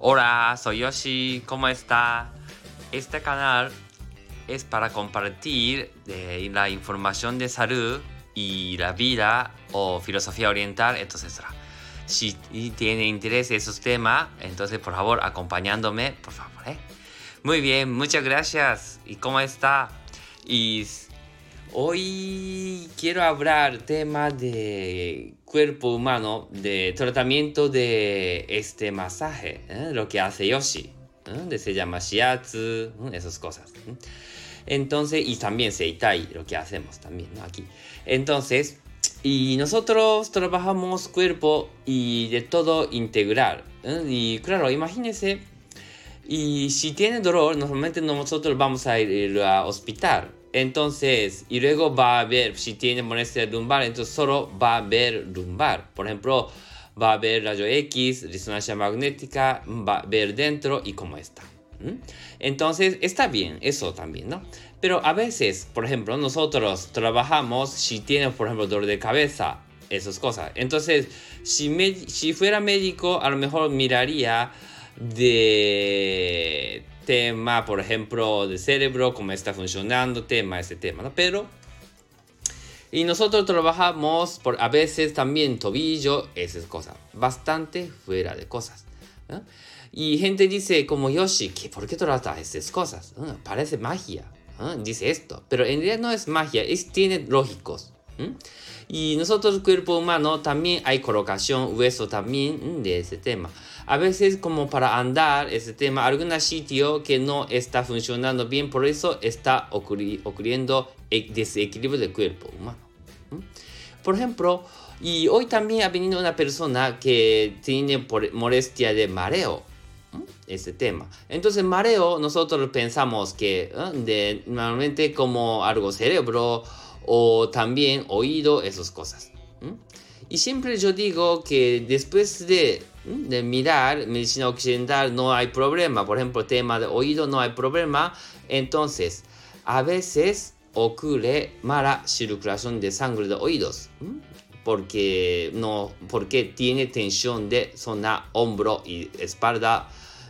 Hola, soy Yoshi, ¿cómo está? Este canal es para compartir de la información de salud y la vida o filosofía oriental, etc. Si tiene interés en esos temas, entonces por favor acompañándome, por favor. ¿eh? Muy bien, muchas gracias. ¿Y cómo está? Y hoy quiero hablar tema de cuerpo humano, de tratamiento de este masaje, ¿eh? lo que hace Yoshi, ¿eh? se llama shiatsu, esas cosas. Entonces, y también seitai, lo que hacemos también aquí. Entonces, y nosotros trabajamos cuerpo y de todo integral. ¿eh? Y claro, imagínense, y si tiene dolor, normalmente nosotros vamos a ir al hospital. Entonces, y luego va a ver si tiene molestia lumbar, entonces solo va a ver lumbar. Por ejemplo, va a ver rayo X, resonancia magnética, va a ver dentro y cómo está. Entonces, está bien, eso también, ¿no? Pero a veces, por ejemplo, nosotros trabajamos si tiene, por ejemplo, dolor de cabeza, esas cosas. Entonces, si, si fuera médico, a lo mejor miraría de tema, por ejemplo, de cerebro, cómo está funcionando, tema, ese tema, ¿no? Pero, y nosotros trabajamos por a veces también tobillo, esas cosas, bastante fuera de cosas. Y gente dice como Yoshi, que ¿por qué tratas esas cosas? parece magia, dice esto, pero en realidad no es magia, es, tiene lógicos. Y nosotros, cuerpo humano, también hay colocación, hueso también de ese tema a veces como para andar ese tema, algún sitio que no está funcionando bien, por eso está ocurriendo el desequilibrio del cuerpo humano. Por ejemplo, y hoy también ha venido una persona que tiene molestia de mareo. Ese tema. Entonces, mareo, nosotros pensamos que de, normalmente como algo cerebro o también oído, esas cosas. Y siempre yo digo que después de de mirar medicina occidental no hay problema. Por ejemplo, tema de oído no hay problema. Entonces, a veces ocurre mala circulación de sangre de oídos. Porque, no, porque tiene tensión de zona hombro y espalda,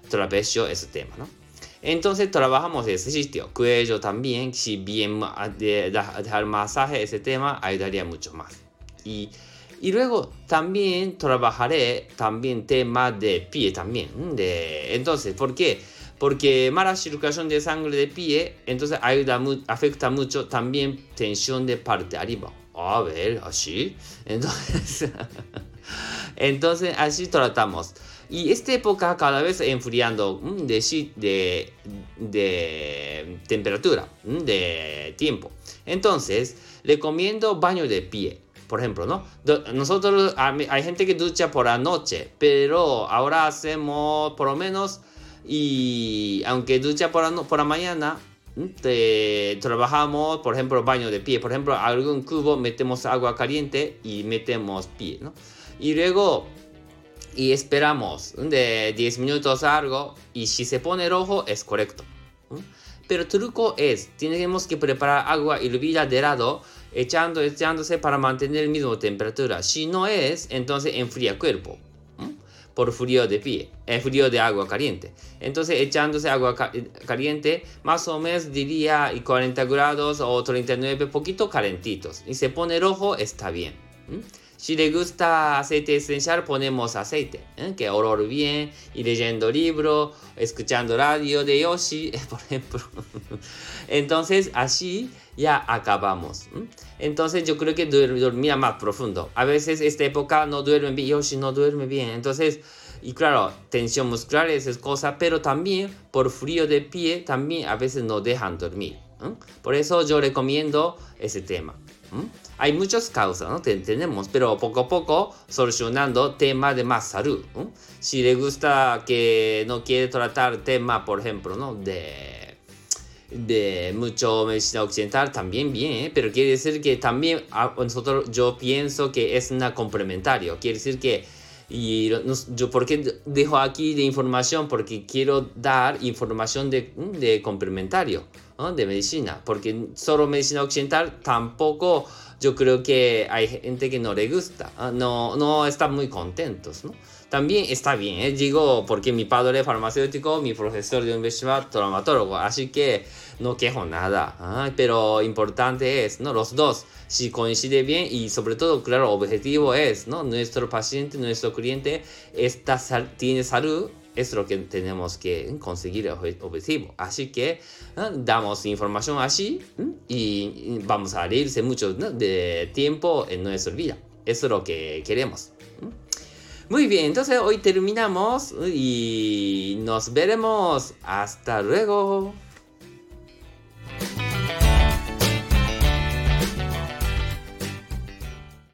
trapecio, ese tema, ¿no? Entonces trabajamos ese sitio, cuello también, si bien de, dejar masaje, ese tema ayudaría mucho más. Y y luego también trabajaré también tema de pie también. De, entonces, ¿por qué? Porque mala circulación de sangre de pie, entonces ayuda, afecta mucho también tensión de parte arriba. A ver, así. Entonces, entonces así tratamos. Y esta época cada vez enfriando de, de, de temperatura, de tiempo. Entonces, recomiendo baño de pie por ejemplo, ¿no? Nosotros, hay gente que ducha por la noche, pero ahora hacemos por lo menos, y aunque ducha por la, por la mañana, trabajamos, por ejemplo, baño de pie. Por ejemplo, algún cubo metemos agua caliente y metemos pie, ¿no? Y luego, y esperamos de 10 minutos algo, y si se pone rojo, es correcto. Pero el truco es, tenemos que preparar agua hervida de lado echando, echándose para mantener el mismo temperatura. Si no es, entonces enfría cuerpo por frío de pie, el frío de agua caliente. Entonces echándose agua caliente, más o menos diría 40 grados o 39, poquito calentitos. Y se pone rojo, está bien. Si le gusta aceite esencial, ponemos aceite, ¿eh? que olor bien, y leyendo libro, escuchando radio de Yoshi, por ejemplo. Entonces, así ya acabamos. Entonces, yo creo que dormía más profundo. A veces, esta época no duerme bien, Yoshi no duerme bien. Entonces, y claro, tensión muscular es cosa, pero también por frío de pie, también a veces no dejan dormir. Por eso yo recomiendo ese tema. Hay muchas causas, ¿no? Tenemos, pero poco a poco solucionando tema de más salud. Si le gusta que no quiere tratar tema, por ejemplo, ¿no? De, de mucho medicina occidental, también bien, ¿eh? pero quiere decir que también a nosotros, yo pienso que es una complementario. Quiere decir que y yo, ¿por qué dejo aquí de información? Porque quiero dar información de, de complementario de medicina, porque solo medicina occidental tampoco yo creo que hay gente que no le gusta, no, no están muy contentos, ¿no? también está bien, ¿eh? digo, porque mi padre es farmacéutico, mi profesor de universidad traumatólogo, así que no quejo nada. pero importante es, ¿no? Los dos, si coincide bien y sobre todo, claro, objetivo es, ¿no? Nuestro paciente, nuestro cliente está, tiene salud, es lo que tenemos que conseguir el objetivo. Así que damos información así y vamos a reírse mucho de tiempo en nuestra vida. Eso es lo que queremos. Muy bien, entonces hoy terminamos y nos veremos. Hasta luego.